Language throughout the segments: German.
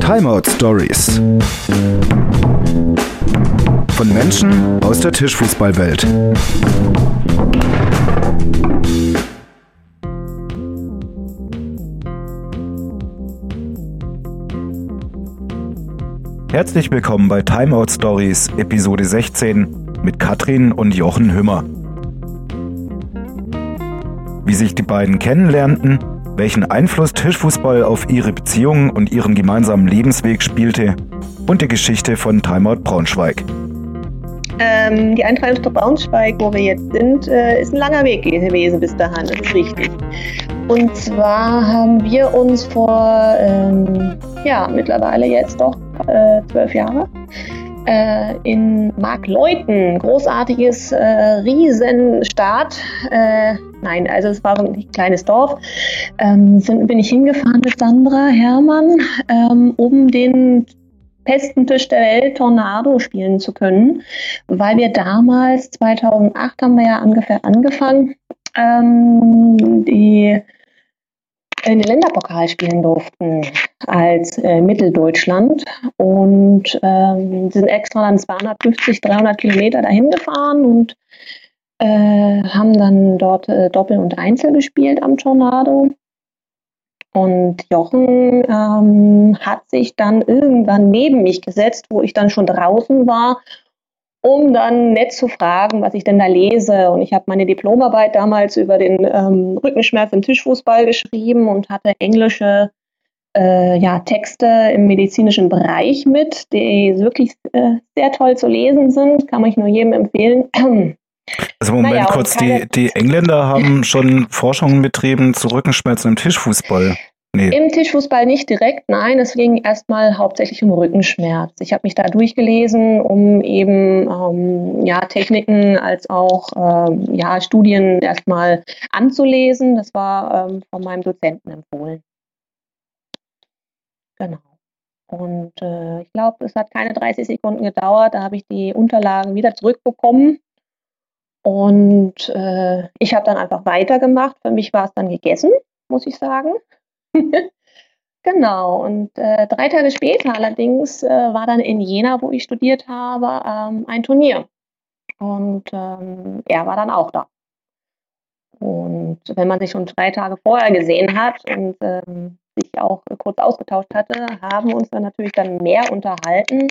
Timeout Stories. Von Menschen aus der Tischfußballwelt. Herzlich willkommen bei Timeout Stories Episode 16 mit Katrin und Jochen Hümmer. Wie sich die beiden kennenlernten, welchen Einfluss Tischfußball auf ihre Beziehungen und ihren gemeinsamen Lebensweg spielte und die Geschichte von Timeout Braunschweig. Ähm, die Eintracht Braunschweig, wo wir jetzt sind, äh, ist ein langer Weg gewesen bis dahin, das ist richtig. Und zwar haben wir uns vor, ähm, ja, mittlerweile jetzt doch äh, zwölf Jahre, äh, in Markleuten, großartiges äh, Riesenstaat. Nein, also es war ein kleines Dorf. Ähm, sind, bin ich hingefahren mit Sandra Herrmann, ähm, um den besten Tisch der Welt Tornado spielen zu können, weil wir damals, 2008 haben wir ja ungefähr angefangen, ähm, die in den Länderpokal spielen durften als äh, Mitteldeutschland und ähm, sind extra dann 250, 300 Kilometer dahin gefahren und äh, haben dann dort äh, Doppel und Einzel gespielt am Tornado. Und Jochen ähm, hat sich dann irgendwann neben mich gesetzt, wo ich dann schon draußen war um dann nett zu fragen, was ich denn da lese. Und ich habe meine Diplomarbeit damals über den ähm, Rückenschmerz im Tischfußball geschrieben und hatte englische äh, ja, Texte im medizinischen Bereich mit, die wirklich äh, sehr toll zu lesen sind. Kann ich nur jedem empfehlen. Also Moment naja, kurz, die, die Engländer haben schon Forschungen betrieben zu Rückenschmerzen im Tischfußball. Nee. Im Tischfußball nicht direkt, nein. Es ging erstmal hauptsächlich um Rückenschmerz. Ich habe mich da durchgelesen, um eben ähm, ja, Techniken als auch ähm, ja, Studien erstmal anzulesen. Das war ähm, von meinem Dozenten empfohlen. Genau. Und äh, ich glaube, es hat keine 30 Sekunden gedauert. Da habe ich die Unterlagen wieder zurückbekommen. Und äh, ich habe dann einfach weitergemacht. Für mich war es dann gegessen, muss ich sagen. Genau, und äh, drei Tage später allerdings äh, war dann in Jena, wo ich studiert habe, ähm, ein Turnier. Und ähm, er war dann auch da. Und wenn man sich schon drei Tage vorher gesehen hat und ähm, sich auch kurz ausgetauscht hatte, haben uns dann natürlich dann mehr unterhalten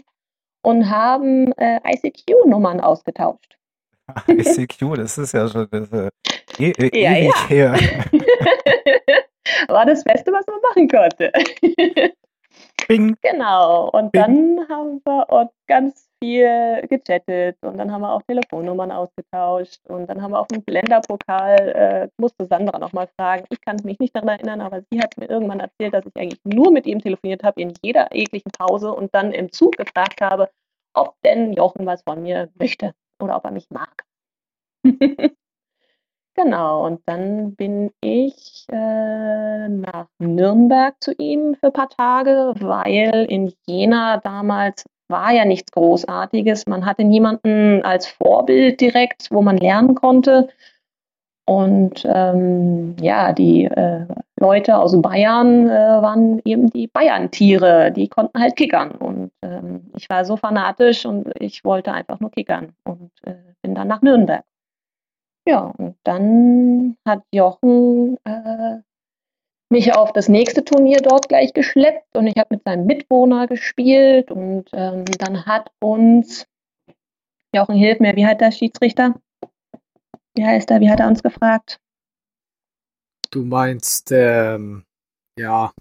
und haben äh, ICQ-Nummern ausgetauscht. ICQ, das ist ja schon das, äh, e e ja, ewig ja. her. war das Beste, was man machen konnte. Bing. Genau. Und Bing. dann haben wir uns ganz viel gechattet und dann haben wir auch Telefonnummern ausgetauscht und dann haben wir auf dem Länderpokal, äh, musste Sandra nochmal fragen, ich kann mich nicht daran erinnern, aber sie hat mir irgendwann erzählt, dass ich eigentlich nur mit ihm telefoniert habe in jeder ekligen Pause und dann im Zug gefragt habe, ob denn Jochen was von mir möchte oder ob er mich mag. Genau, und dann bin ich äh, nach Nürnberg zu ihm für ein paar Tage, weil in Jena damals war ja nichts Großartiges. Man hatte niemanden als Vorbild direkt, wo man lernen konnte. Und ähm, ja, die äh, Leute aus Bayern äh, waren eben die Bayern-Tiere, die konnten halt kickern. Und ähm, ich war so fanatisch und ich wollte einfach nur kickern und äh, bin dann nach Nürnberg. Ja, und dann hat Jochen äh, mich auf das nächste Turnier dort gleich geschleppt und ich habe mit seinem Mitwohner gespielt und ähm, dann hat uns, Jochen, hilf mir, wie heißt der Schiedsrichter? Wie heißt er? Wie hat er uns gefragt? Du meinst, ähm, ja.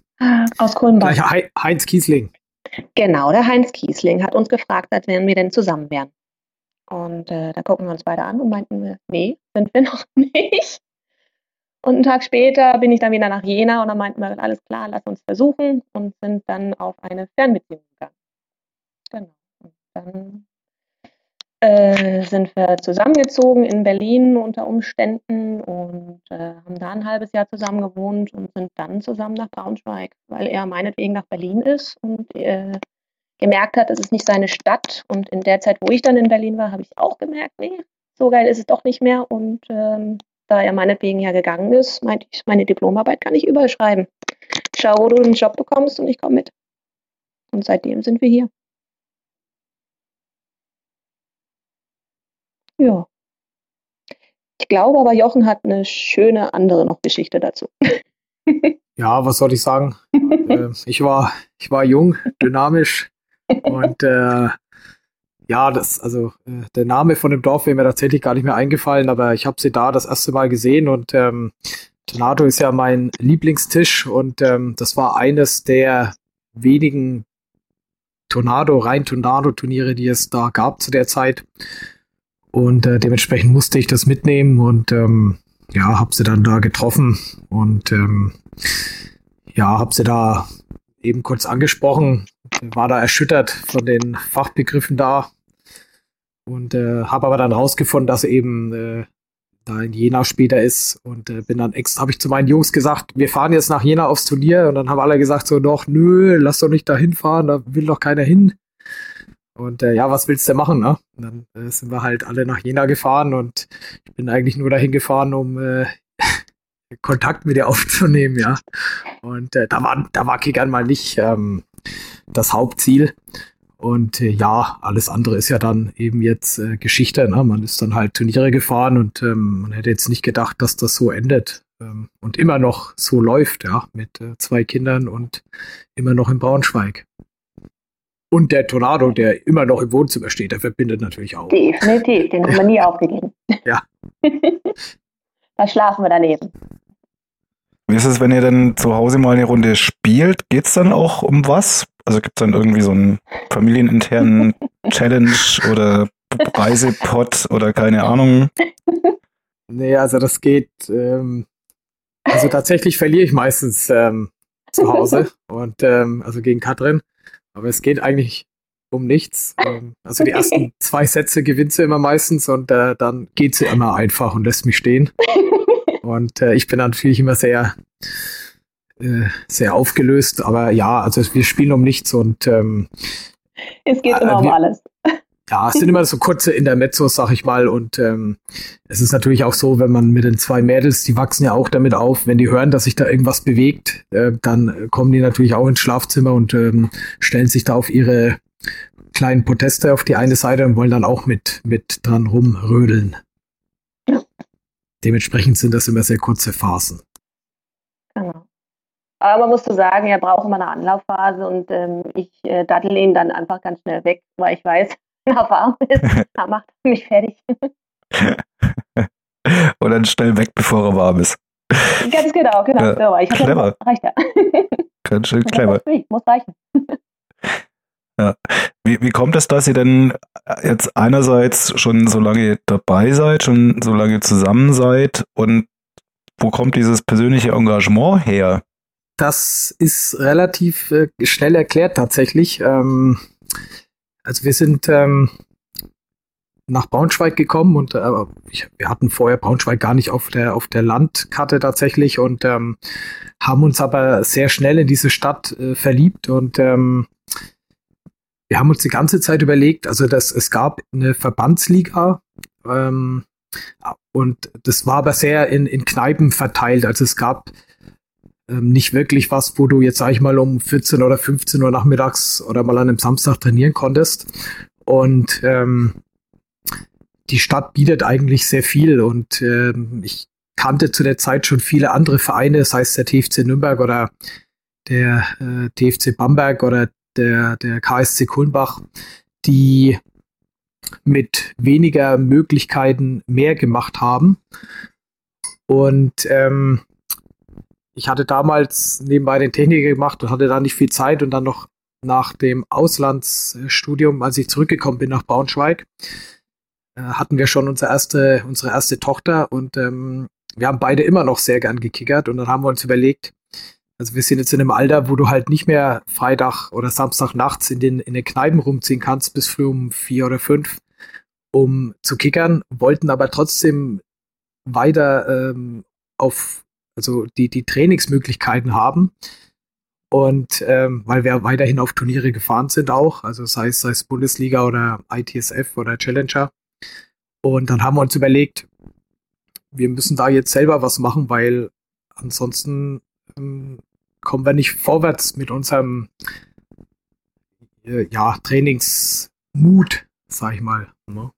Aus Kulmbach. Heinz Kiesling. Genau, der Heinz Kiesling hat uns gefragt, als wären wir denn zusammen wären. Und äh, da gucken wir uns beide an und meinten wir, nee, sind wir noch nicht. Und einen Tag später bin ich dann wieder nach Jena und dann meinten wir, alles klar, lass uns versuchen und sind dann auf eine Fernbeziehung gegangen. Genau. Und dann äh, sind wir zusammengezogen in Berlin unter Umständen und äh, haben da ein halbes Jahr zusammen gewohnt und sind dann zusammen nach Braunschweig, weil er meinetwegen nach Berlin ist und äh, gemerkt hat, es ist nicht seine Stadt. Und in der Zeit, wo ich dann in Berlin war, habe ich auch gemerkt, nee, so geil ist es doch nicht mehr. Und ähm, da er meinetwegen ja gegangen ist, meinte ich, meine Diplomarbeit kann ich überall schreiben. Schau, wo du einen Job bekommst und ich komme mit. Und seitdem sind wir hier. Ja. Ich glaube aber, Jochen hat eine schöne andere noch Geschichte dazu. ja, was soll ich sagen? äh, ich, war, ich war jung, dynamisch und äh, ja, das, also äh, der Name von dem Dorf wäre mir tatsächlich gar nicht mehr eingefallen, aber ich habe sie da das erste Mal gesehen und ähm, Tornado ist ja mein Lieblingstisch und ähm, das war eines der wenigen Tornado, rein Tornado-Turniere, die es da gab zu der Zeit. Und äh, dementsprechend musste ich das mitnehmen und ähm, ja, habe sie dann da getroffen und ähm, ja, habe sie da eben kurz angesprochen, war da erschüttert von den Fachbegriffen da und äh, habe aber dann rausgefunden, dass eben äh, da in Jena später ist und äh, bin dann extra, habe ich zu meinen Jungs gesagt, wir fahren jetzt nach Jena aufs Turnier und dann haben alle gesagt so, doch, nö, lass doch nicht da hinfahren, da will doch keiner hin. Und äh, ja, was willst du machen, ne? Und dann äh, sind wir halt alle nach Jena gefahren und ich bin eigentlich nur dahin gefahren, um äh, Kontakt mit ihr aufzunehmen, ja. Und äh, da war, da war Kickern mal nicht ähm, das Hauptziel. Und äh, ja, alles andere ist ja dann eben jetzt äh, Geschichte. Ne? Man ist dann halt Turniere gefahren und ähm, man hätte jetzt nicht gedacht, dass das so endet ähm, und immer noch so läuft, ja, mit äh, zwei Kindern und immer noch in Braunschweig. Und der Tornado, der immer noch im Wohnzimmer steht, der verbindet natürlich auch. Definitiv, den haben wir nie aufgegeben. Ja. da schlafen wir daneben. Wie ist es, wenn ihr dann zu Hause mal eine Runde spielt? Geht es dann auch um was? Also gibt es dann irgendwie so einen familieninternen Challenge oder Reisepot oder keine Ahnung? Nee, also das geht. Ähm, also tatsächlich verliere ich meistens ähm, zu Hause und ähm, also gegen Katrin. Aber es geht eigentlich um nichts. Ähm, also die ersten zwei Sätze gewinnt sie immer meistens und äh, dann geht sie immer einfach und lässt mich stehen. Und äh, ich bin natürlich immer sehr, äh, sehr aufgelöst. Aber ja, also wir spielen um nichts und ähm, es geht immer äh, wir, um alles. Ja, es sind immer so kurze Intermezzos, sag ich mal. Und ähm, es ist natürlich auch so, wenn man mit den zwei Mädels, die wachsen ja auch damit auf, wenn die hören, dass sich da irgendwas bewegt, äh, dann kommen die natürlich auch ins Schlafzimmer und ähm, stellen sich da auf ihre kleinen Proteste auf die eine Seite und wollen dann auch mit, mit dran rumrödeln. Dementsprechend sind das immer sehr kurze Phasen. Genau. Aber man muss so sagen, er braucht immer eine Anlaufphase und ähm, ich äh, dattel ihn dann einfach ganz schnell weg, weil ich weiß, warm ist, er macht mich fertig. und dann schnell weg, bevor er warm ist. Ganz genau, genau. Ja, so, ich clever. reicht ja. Ganz schön clever. Muss reichen. Ja. Wie, wie kommt es, dass ihr denn jetzt einerseits schon so lange dabei seid, schon so lange zusammen seid und wo kommt dieses persönliche Engagement her? Das ist relativ äh, schnell erklärt tatsächlich. Ähm, also wir sind ähm, nach Braunschweig gekommen und äh, ich, wir hatten vorher Braunschweig gar nicht auf der auf der Landkarte tatsächlich und ähm, haben uns aber sehr schnell in diese Stadt äh, verliebt und ähm, wir haben uns die ganze Zeit überlegt, also dass es gab eine Verbandsliga ähm, und das war aber sehr in, in Kneipen verteilt. Also es gab ähm, nicht wirklich was, wo du jetzt, sag ich mal, um 14 oder 15 Uhr nachmittags oder mal an einem Samstag trainieren konntest. Und ähm, die Stadt bietet eigentlich sehr viel und ähm, ich kannte zu der Zeit schon viele andere Vereine, sei es der TFC Nürnberg oder der äh, TFC Bamberg oder der, der KSC Kulmbach, die mit weniger Möglichkeiten mehr gemacht haben. Und ähm, ich hatte damals nebenbei den Techniker gemacht und hatte da nicht viel Zeit und dann noch nach dem Auslandsstudium, als ich zurückgekommen bin nach Braunschweig, äh, hatten wir schon unsere erste, unsere erste Tochter und ähm, wir haben beide immer noch sehr gern gekickert und dann haben wir uns überlegt, also wir sind jetzt in einem Alter, wo du halt nicht mehr Freitag oder Samstag nachts in den, in den Kneipen rumziehen kannst bis früh um vier oder fünf, um zu kickern, wollten aber trotzdem weiter ähm, auf, also die, die Trainingsmöglichkeiten haben. Und ähm, weil wir weiterhin auf Turniere gefahren sind auch, also sei es, sei es Bundesliga oder ITSF oder Challenger. Und dann haben wir uns überlegt, wir müssen da jetzt selber was machen, weil ansonsten ähm, kommen wir nicht vorwärts mit unserem äh, ja, Trainingsmut, sag ich mal. Ne?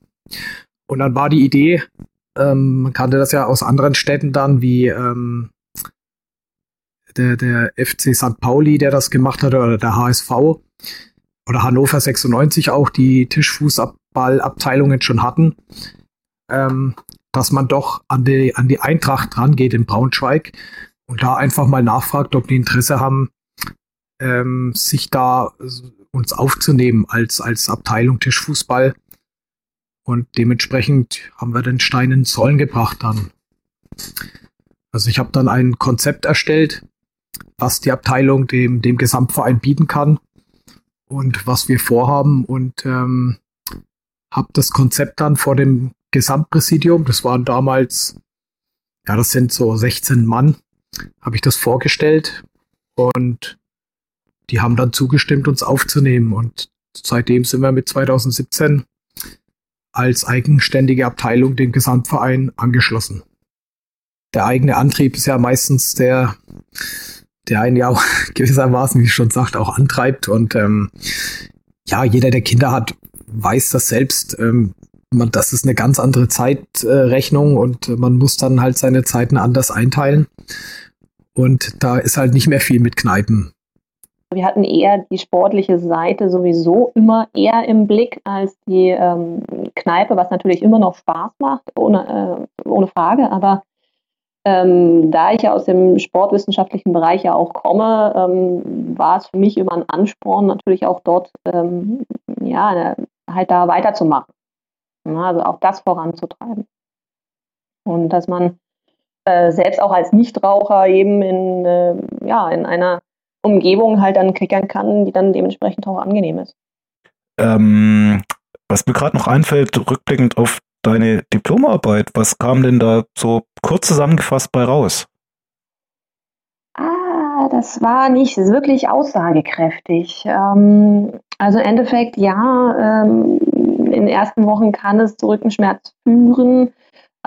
Und dann war die Idee, ähm, man kannte das ja aus anderen Städten dann, wie ähm, der, der FC St. Pauli, der das gemacht hat, oder der HSV oder Hannover 96 auch, die Tischfußballabteilungen schon hatten, ähm, dass man doch an die, an die Eintracht rangeht in Braunschweig und da einfach mal nachfragt, ob die Interesse haben, ähm, sich da uns aufzunehmen als, als Abteilung Tischfußball. Und dementsprechend haben wir den Stein ins Rollen gebracht dann. Also ich habe dann ein Konzept erstellt, was die Abteilung dem, dem Gesamtverein bieten kann und was wir vorhaben. Und ähm, habe das Konzept dann vor dem Gesamtpräsidium, das waren damals, ja, das sind so 16 Mann, habe ich das vorgestellt. Und die haben dann zugestimmt, uns aufzunehmen. Und seitdem sind wir mit 2017 als eigenständige Abteilung dem Gesamtverein angeschlossen. Der eigene Antrieb ist ja meistens der, der einen ja auch gewissermaßen, wie ich schon sagt, auch antreibt. Und ähm, ja, jeder, der Kinder hat, weiß das selbst. Ähm, man, das ist eine ganz andere Zeitrechnung äh, und man muss dann halt seine Zeiten anders einteilen. Und da ist halt nicht mehr viel mit Kneipen. Wir hatten eher die sportliche Seite sowieso immer eher im Blick als die ähm, Kneipe, was natürlich immer noch Spaß macht, ohne, äh, ohne Frage. Aber ähm, da ich ja aus dem sportwissenschaftlichen Bereich ja auch komme, ähm, war es für mich immer ein Ansporn, natürlich auch dort ähm, ja, halt da weiterzumachen. also auch das voranzutreiben. Und dass man äh, selbst auch als Nichtraucher eben in, äh, ja, in einer Umgebung halt dann kickern kann, die dann dementsprechend auch angenehm ist. Ähm, was mir gerade noch einfällt, rückblickend auf deine Diplomarbeit, was kam denn da so kurz zusammengefasst bei raus? Ah, das war nicht wirklich aussagekräftig. Ähm, also im Endeffekt, ja, ähm, in den ersten Wochen kann es zu Rückenschmerz führen,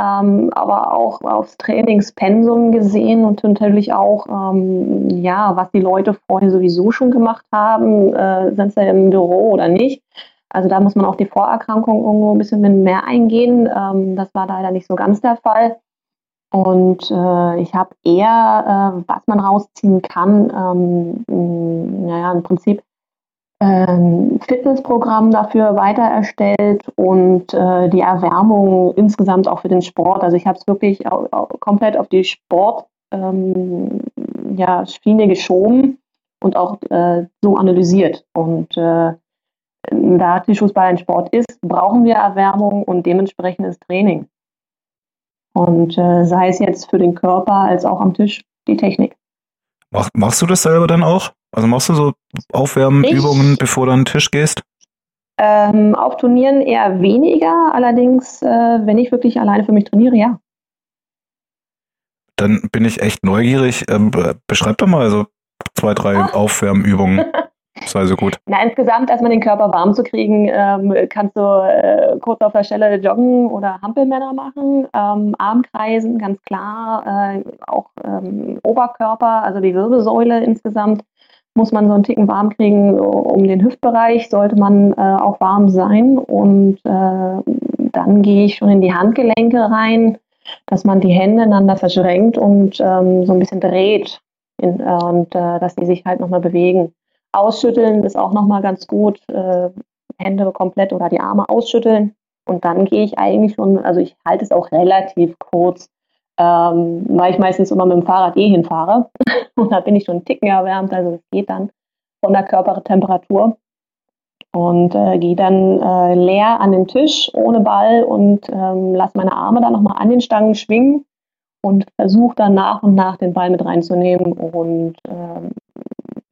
ähm, aber auch aufs Trainingspensum gesehen und natürlich auch, ähm, ja, was die Leute vorher sowieso schon gemacht haben, äh, sind sie im Büro oder nicht. Also da muss man auch die Vorerkrankung irgendwo ein bisschen mehr eingehen. Ähm, das war leider nicht so ganz der Fall. Und äh, ich habe eher, äh, was man rausziehen kann, ähm, naja, im Prinzip ähm, Fitnessprogramm dafür weiter erstellt und äh, die Erwärmung insgesamt auch für den Sport. Also ich habe es wirklich auch, auch komplett auf die Sport ähm, ja, Schiene geschoben und auch äh, so analysiert. Und äh, da Tischfußball ein Sport ist, brauchen wir Erwärmung und dementsprechendes Training. Und äh, sei es jetzt für den Körper als auch am Tisch die Technik. Mach, machst du das selber dann auch? Also machst du so Aufwärmübungen, bevor du an den Tisch gehst? Ähm, auf Turnieren eher weniger, allerdings, äh, wenn ich wirklich alleine für mich trainiere, ja. Dann bin ich echt neugierig. Ähm, beschreib doch mal so zwei, drei Ach. Aufwärmübungen. Sei so gut. Na, insgesamt erstmal den Körper warm zu kriegen, ähm, kannst du äh, kurz auf der Stelle joggen oder Hampelmänner machen, ähm, Armkreisen, ganz klar, äh, auch ähm, Oberkörper, also die Wirbelsäule insgesamt muss man so einen Ticken warm kriegen, um den Hüftbereich sollte man äh, auch warm sein und äh, dann gehe ich schon in die Handgelenke rein, dass man die Hände einander verschränkt und ähm, so ein bisschen dreht in, und äh, dass die sich halt nochmal bewegen. Ausschütteln ist auch nochmal ganz gut. Äh, Hände komplett oder die Arme ausschütteln. Und dann gehe ich eigentlich schon, also ich halte es auch relativ kurz, ähm, weil ich meistens immer mit dem Fahrrad eh hinfahre. Und da bin ich schon einen Ticken erwärmt, also es geht dann von der Körpertemperatur. Und äh, gehe dann äh, leer an den Tisch ohne Ball und ähm, lasse meine Arme dann nochmal an den Stangen schwingen und versuche dann nach und nach den Ball mit reinzunehmen und ähm,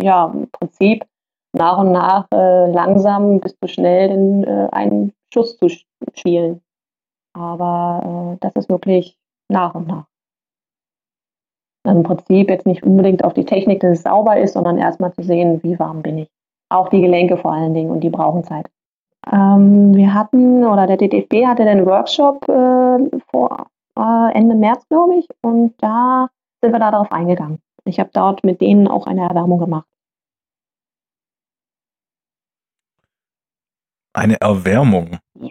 ja, im Prinzip nach und nach äh, langsam bis zu schnell den, äh, einen Schuss zu spielen. Aber äh, das ist wirklich nach und nach. Also Im Prinzip jetzt nicht unbedingt auf die Technik, dass es sauber ist, sondern erstmal zu sehen, wie warm bin ich. Auch die Gelenke vor allen Dingen und die brauchen Zeit. Ähm, wir hatten, oder der DDFB hatte den Workshop äh, vor äh, Ende März, glaube ich. Und da sind wir da darauf eingegangen. Ich habe dort mit denen auch eine Erwärmung gemacht. Eine Erwärmung? Ja.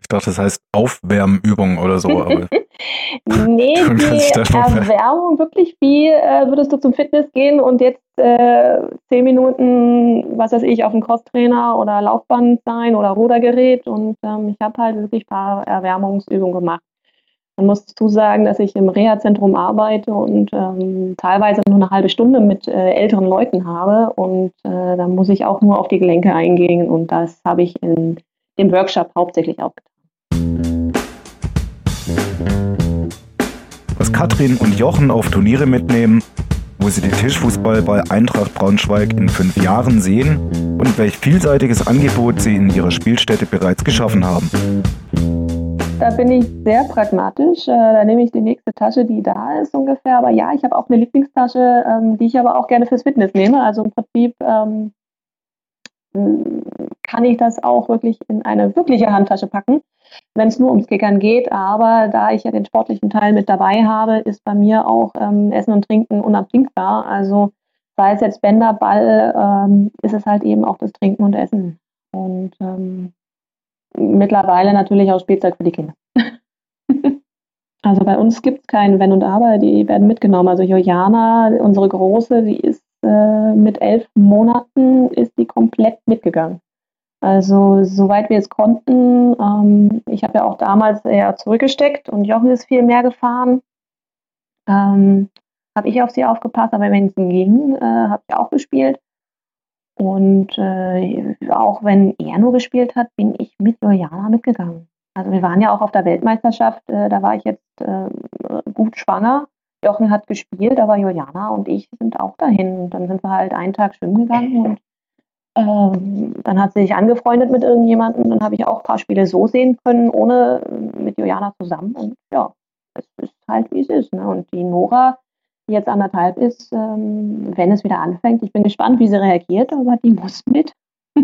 Ich dachte, das heißt Aufwärmübung oder so. Aber nee, die Erwärmung wirklich, wie äh, würdest du zum Fitness gehen und jetzt äh, zehn Minuten, was weiß ich, auf dem Crosstrainer oder Laufband sein oder Rudergerät und ähm, ich habe halt wirklich ein paar Erwärmungsübungen gemacht. Man muss dazu sagen, dass ich im Reha-Zentrum arbeite und ähm, teilweise nur eine halbe Stunde mit äh, älteren Leuten habe und äh, da muss ich auch nur auf die Gelenke eingehen und das habe ich in dem Workshop hauptsächlich auch getan. Was Katrin und Jochen auf Turniere mitnehmen, wo sie den Tischfußball bei Eintracht Braunschweig in fünf Jahren sehen und welch vielseitiges Angebot sie in ihrer Spielstätte bereits geschaffen haben. Da bin ich sehr pragmatisch. Äh, da nehme ich die nächste Tasche, die da ist ungefähr. Aber ja, ich habe auch eine Lieblingstasche, ähm, die ich aber auch gerne fürs Fitness nehme. Also im Prinzip ähm, kann ich das auch wirklich in eine wirkliche Handtasche packen wenn es nur ums Kickern geht. Aber da ich ja den sportlichen Teil mit dabei habe, ist bei mir auch ähm, Essen und Trinken unabdingbar. Also sei es jetzt Bänder, Ball, ähm, ist es halt eben auch das Trinken und Essen. Und ähm, mittlerweile natürlich auch Spielzeug für die Kinder. also bei uns gibt es kein Wenn und Aber, die werden mitgenommen. Also Juliana, unsere Große, die ist äh, mit elf Monaten, ist die komplett mitgegangen. Also soweit wir es konnten. Ähm, ich habe ja auch damals eher zurückgesteckt und Jochen ist viel mehr gefahren. Ähm, habe ich auf sie aufgepasst, aber wenn es ging, äh, habe ich auch gespielt. Und äh, auch wenn er nur gespielt hat, bin ich mit Juliana mitgegangen. Also wir waren ja auch auf der Weltmeisterschaft, äh, da war ich jetzt äh, gut schwanger. Jochen hat gespielt, aber Juliana und ich sind auch dahin. Und dann sind wir halt einen Tag schwimmen gegangen und ähm, dann hat sie sich angefreundet mit irgendjemandem. Dann habe ich auch ein paar Spiele so sehen können, ohne äh, mit Juliana zusammen. Und ja, es ist halt wie es ist. Ne? Und die Nora, jetzt anderthalb ist, ähm, wenn es wieder anfängt, ich bin gespannt, wie sie reagiert, aber die muss mit.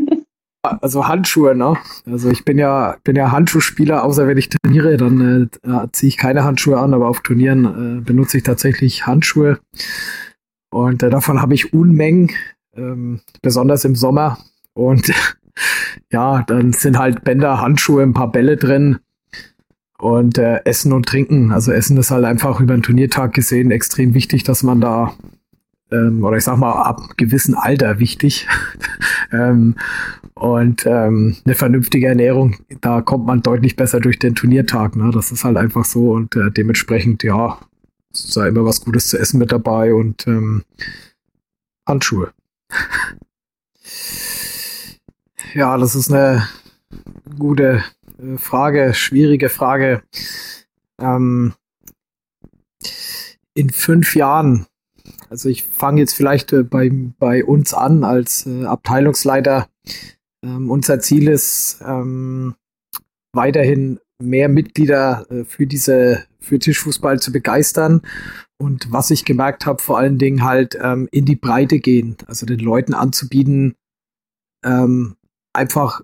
also Handschuhe, ne? Also ich bin ja, bin ja Handschuhspieler, außer wenn ich trainiere, dann äh, ziehe ich keine Handschuhe an, aber auf Turnieren äh, benutze ich tatsächlich Handschuhe. Und äh, davon habe ich Unmengen ähm, besonders im Sommer. Und ja, dann sind halt Bänder, Handschuhe, ein paar Bälle drin und äh, Essen und Trinken. Also Essen ist halt einfach über den Turniertag gesehen extrem wichtig, dass man da ähm, oder ich sag mal ab gewissem Alter wichtig ähm, und ähm, eine vernünftige Ernährung, da kommt man deutlich besser durch den Turniertag. Ne? Das ist halt einfach so und äh, dementsprechend ja, da immer was Gutes zu essen mit dabei und ähm, Handschuhe. Ja, das ist eine gute Frage, schwierige Frage. Ähm, in fünf Jahren, also ich fange jetzt vielleicht äh, bei, bei uns an als äh, Abteilungsleiter. Ähm, unser Ziel ist ähm, weiterhin mehr Mitglieder äh, für diese für Tischfußball zu begeistern und was ich gemerkt habe, vor allen Dingen halt ähm, in die Breite gehen, also den Leuten anzubieten, ähm, einfach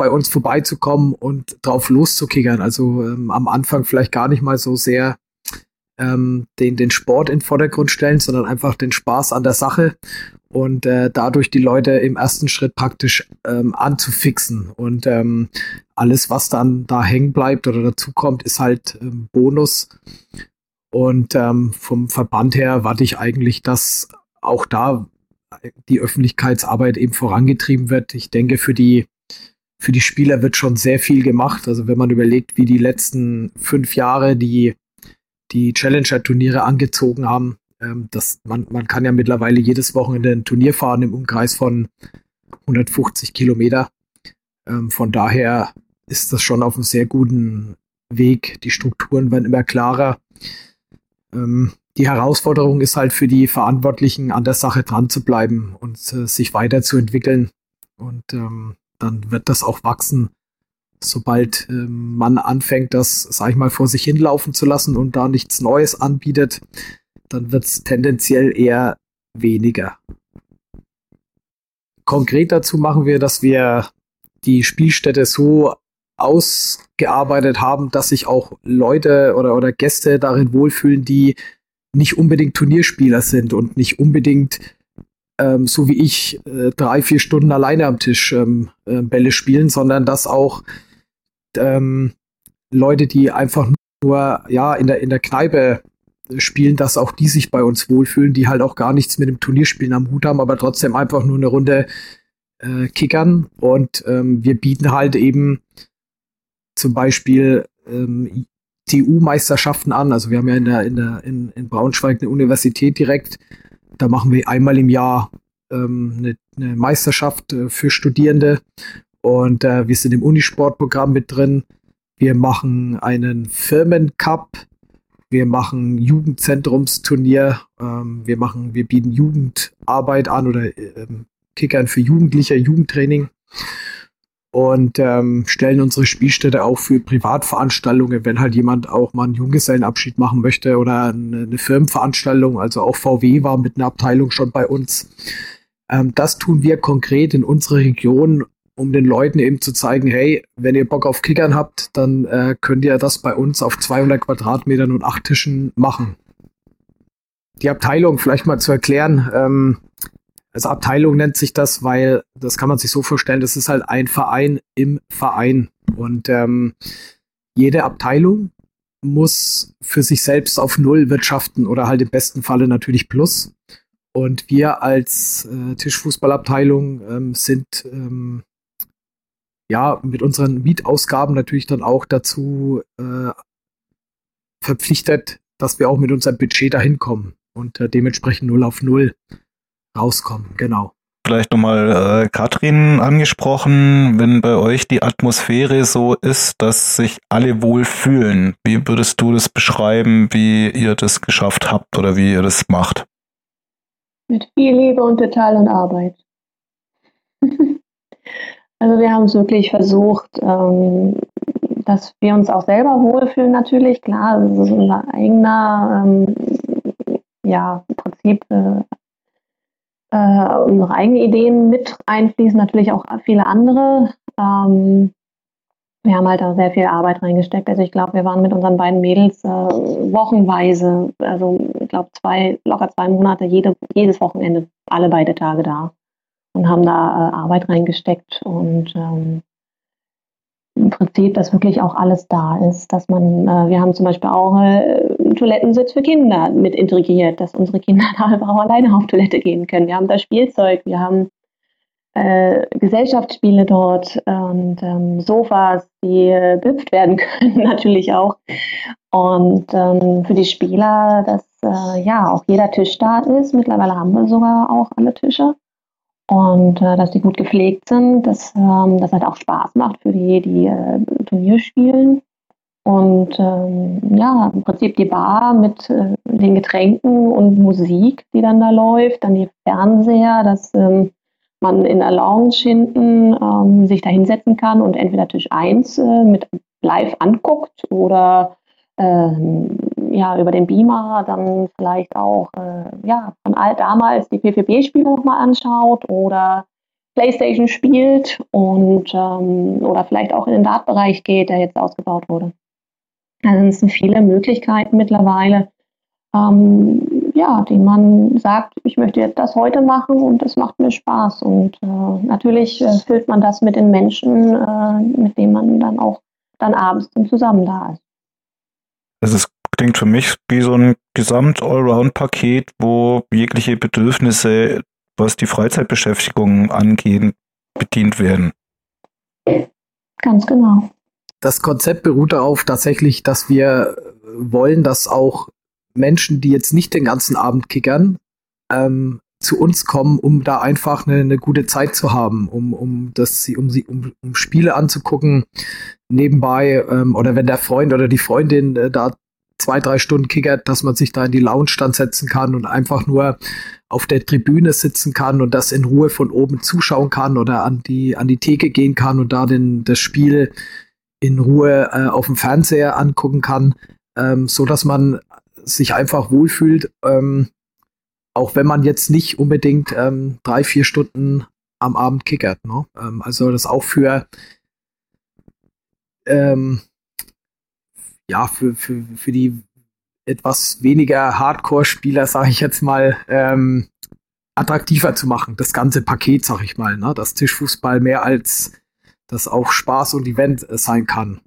bei uns vorbeizukommen und drauf loszukickern. Also ähm, am Anfang vielleicht gar nicht mal so sehr ähm, den, den Sport in den Vordergrund stellen, sondern einfach den Spaß an der Sache und äh, dadurch die Leute im ersten Schritt praktisch ähm, anzufixen. Und ähm, alles, was dann da hängen bleibt oder dazukommt, ist halt ähm, Bonus. Und ähm, vom Verband her warte ich eigentlich, dass auch da die Öffentlichkeitsarbeit eben vorangetrieben wird. Ich denke, für die, für die Spieler wird schon sehr viel gemacht. Also wenn man überlegt, wie die letzten fünf Jahre die, die Challenger-Turniere angezogen haben, ähm, das, man, man kann ja mittlerweile jedes Wochenende ein Turnier fahren im Umkreis von 150 Kilometer. Ähm, von daher ist das schon auf einem sehr guten Weg. Die Strukturen werden immer klarer. Ähm, die Herausforderung ist halt für die Verantwortlichen, an der Sache dran zu bleiben und äh, sich weiterzuentwickeln. Und ähm, dann wird das auch wachsen, sobald ähm, man anfängt, das, sag ich mal, vor sich hinlaufen zu lassen und da nichts Neues anbietet, dann wird es tendenziell eher weniger. Konkret dazu machen wir, dass wir die Spielstätte so ausgearbeitet haben, dass sich auch Leute oder, oder Gäste darin wohlfühlen, die nicht unbedingt Turnierspieler sind und nicht unbedingt ähm, so wie ich äh, drei, vier Stunden alleine am Tisch ähm, äh, Bälle spielen, sondern dass auch ähm, Leute, die einfach nur ja in der in der Kneipe spielen, dass auch die sich bei uns wohlfühlen, die halt auch gar nichts mit dem Turnierspielen am Hut haben, aber trotzdem einfach nur eine Runde äh, kickern. Und ähm, wir bieten halt eben zum Beispiel ähm, TU-Meisterschaften an. Also wir haben ja in der, in der, in, in Braunschweig eine Universität direkt. Da machen wir einmal im Jahr ähm, eine, eine Meisterschaft äh, für Studierende. Und äh, wir sind im Unisportprogramm mit drin. Wir machen einen Firmencup. Wir machen Jugendzentrumsturnier. Ähm, wir machen, wir bieten Jugendarbeit an oder ähm, Kickern für Jugendliche, Jugendtraining und ähm, stellen unsere Spielstätte auch für Privatveranstaltungen, wenn halt jemand auch mal einen Junggesellenabschied machen möchte oder eine, eine Firmenveranstaltung. Also auch VW war mit einer Abteilung schon bei uns. Ähm, das tun wir konkret in unserer Region, um den Leuten eben zu zeigen, hey, wenn ihr Bock auf Kickern habt, dann äh, könnt ihr das bei uns auf 200 Quadratmetern und acht Tischen machen. Die Abteilung vielleicht mal zu erklären. Ähm, also Abteilung nennt sich das, weil das kann man sich so vorstellen, das ist halt ein Verein im Verein. Und ähm, jede Abteilung muss für sich selbst auf Null wirtschaften oder halt im besten Falle natürlich Plus. Und wir als äh, Tischfußballabteilung ähm, sind ähm, ja mit unseren Mietausgaben natürlich dann auch dazu äh, verpflichtet, dass wir auch mit unserem Budget dahin kommen und äh, dementsprechend null auf null rauskommen, genau. Vielleicht nochmal äh, Katrin angesprochen, wenn bei euch die Atmosphäre so ist, dass sich alle wohl fühlen. Wie würdest du das beschreiben, wie ihr das geschafft habt oder wie ihr das macht? Mit viel Liebe und Detail und Arbeit. also wir haben es wirklich versucht, ähm, dass wir uns auch selber wohlfühlen natürlich. Klar, das ist unser eigener, ähm, ja, im Prinzip äh, äh, unsere eigenen Ideen mit einfließen, natürlich auch viele andere. Ähm, wir haben halt da sehr viel Arbeit reingesteckt. Also ich glaube, wir waren mit unseren beiden Mädels äh, wochenweise, also ich glaube zwei, locker zwei Monate, jede, jedes Wochenende, alle beide Tage da und haben da äh, Arbeit reingesteckt und ähm, im Prinzip, dass wirklich auch alles da ist, dass man, äh, wir haben zum Beispiel auch äh, einen Toilettensitz für Kinder mit integriert, dass unsere Kinder da auch alleine auf Toilette gehen können. Wir haben da Spielzeug, wir haben äh, Gesellschaftsspiele dort und ähm, Sofas, die äh, büpft werden können, natürlich auch. Und ähm, für die Spieler, dass äh, ja auch jeder Tisch da ist. Mittlerweile haben wir sogar auch alle Tische und äh, dass die gut gepflegt sind, dass ähm, das halt auch Spaß macht für die, die äh, Turnier spielen. Und ähm, ja, im Prinzip die Bar mit äh, den Getränken und Musik, die dann da läuft, dann die Fernseher, dass ähm, man in der Lounge hinten ähm, sich da hinsetzen kann und entweder Tisch 1 äh, mit live anguckt oder ähm, ja, über den Beamer dann vielleicht auch äh, ja, von all damals die PvP-Spiele nochmal anschaut oder Playstation spielt und ähm, oder vielleicht auch in den Dartbereich geht, der jetzt ausgebaut wurde. Also es sind viele Möglichkeiten mittlerweile, ähm, ja, die man sagt, ich möchte jetzt das heute machen und das macht mir Spaß. Und äh, natürlich äh, füllt man das mit den Menschen, äh, mit denen man dann auch dann abends zusammen da ist. Es ist klingt für mich wie so ein Gesamt-Allround-Paket, wo jegliche Bedürfnisse, was die Freizeitbeschäftigung angeht, bedient werden. Ganz genau. Das Konzept beruht darauf tatsächlich, dass wir wollen, dass auch Menschen, die jetzt nicht den ganzen Abend kickern, ähm, zu uns kommen, um da einfach eine, eine gute Zeit zu haben, um, um das sie, um sie, um, um Spiele anzugucken nebenbei, ähm, oder wenn der Freund oder die Freundin äh, da zwei, drei Stunden kickert, dass man sich da in die Lounge dann setzen kann und einfach nur auf der Tribüne sitzen kann und das in Ruhe von oben zuschauen kann oder an die, an die Theke gehen kann und da den, das Spiel in Ruhe äh, auf dem Fernseher angucken kann, ähm, so dass man sich einfach wohlfühlt, ähm, auch wenn man jetzt nicht unbedingt ähm, drei, vier Stunden am Abend kickert. Ne? Ähm, also das auch für ähm, ja, für, für, für die etwas weniger Hardcore-Spieler, sage ich jetzt mal, ähm, attraktiver zu machen. Das ganze Paket, sag ich mal. Ne? Dass Tischfußball mehr als das auch Spaß und Event sein kann.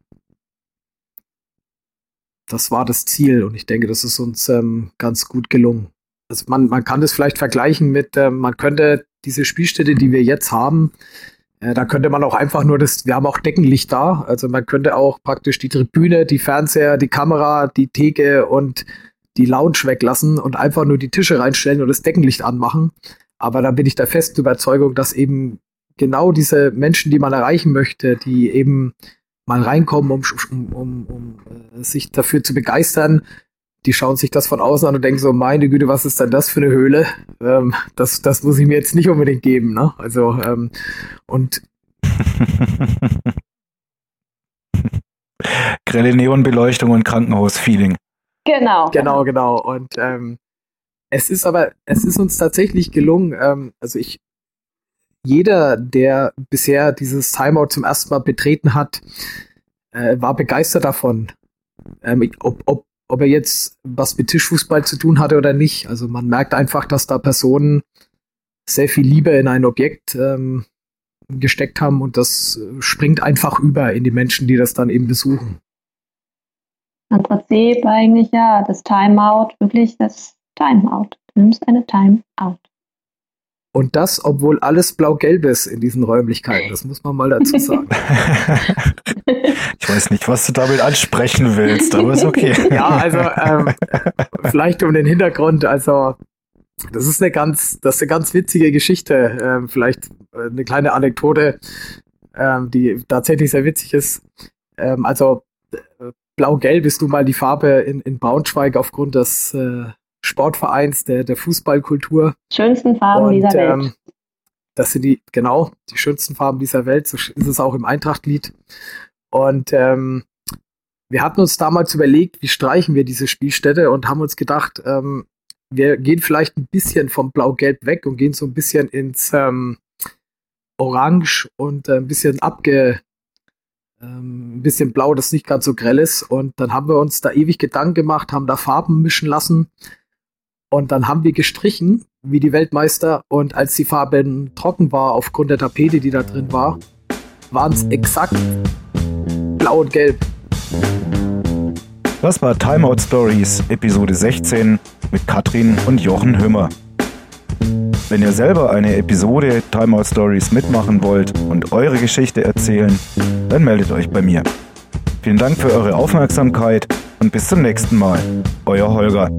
Das war das Ziel und ich denke, das ist uns ähm, ganz gut gelungen. Also man, man kann das vielleicht vergleichen mit, äh, man könnte diese Spielstätte, die wir jetzt haben, da könnte man auch einfach nur das, wir haben auch Deckenlicht da, also man könnte auch praktisch die Tribüne, die Fernseher, die Kamera, die Theke und die Lounge weglassen und einfach nur die Tische reinstellen und das Deckenlicht anmachen. Aber da bin ich der festen Überzeugung, dass eben genau diese Menschen, die man erreichen möchte, die eben mal reinkommen, um, um, um, um äh, sich dafür zu begeistern, die schauen sich das von außen an und denken so, meine Güte, was ist denn das für eine Höhle? Ähm, das, das muss ich mir jetzt nicht unbedingt geben. Ne? Also, ähm, und Grelle Neonbeleuchtung und Krankenhausfeeling. Genau. Genau, genau. Und ähm, es ist aber, es ist uns tatsächlich gelungen, ähm, also ich, jeder, der bisher dieses Timeout zum ersten Mal betreten hat, äh, war begeistert davon. Ähm, ob, ob, ob er jetzt was mit Tischfußball zu tun hatte oder nicht. Also man merkt einfach, dass da Personen sehr viel Liebe in ein Objekt ähm, gesteckt haben und das springt einfach über in die Menschen, die das dann eben besuchen. Im Prinzip eigentlich ja, das Timeout, wirklich das Timeout. Du nimmst eine Timeout. Und das, obwohl alles blau-gelb ist in diesen Räumlichkeiten. Das muss man mal dazu sagen. ich weiß nicht, was du damit ansprechen willst, aber ist okay. ja, also ähm, vielleicht um den Hintergrund. Also das ist eine ganz, das ist eine ganz witzige Geschichte. Ähm, vielleicht eine kleine Anekdote, ähm, die tatsächlich sehr witzig ist. Ähm, also Blau-Gelb ist nun mal die Farbe in, in Braunschweig aufgrund des äh, Sportvereins, der, der Fußballkultur. Schönsten Farben Und, dieser Welt. Ähm, das sind die, genau, die schönsten Farben dieser Welt. So ist es auch im Eintracht-Lied. Und ähm, wir hatten uns damals überlegt, wie streichen wir diese Spielstätte und haben uns gedacht, ähm, wir gehen vielleicht ein bisschen vom Blau-Gelb weg und gehen so ein bisschen ins ähm, Orange und äh, ein bisschen abge, ähm, ein bisschen blau, das nicht ganz so grell ist. Und dann haben wir uns da ewig Gedanken gemacht, haben da Farben mischen lassen. Und dann haben wir gestrichen, wie die Weltmeister. Und als die Farbe trocken war, aufgrund der Tapete, die da drin war, waren es exakt blau und gelb. Das war Timeout Stories, Episode 16 mit Katrin und Jochen Hümmer. Wenn ihr selber eine Episode Timeout Stories mitmachen wollt und eure Geschichte erzählen, dann meldet euch bei mir. Vielen Dank für eure Aufmerksamkeit und bis zum nächsten Mal. Euer Holger.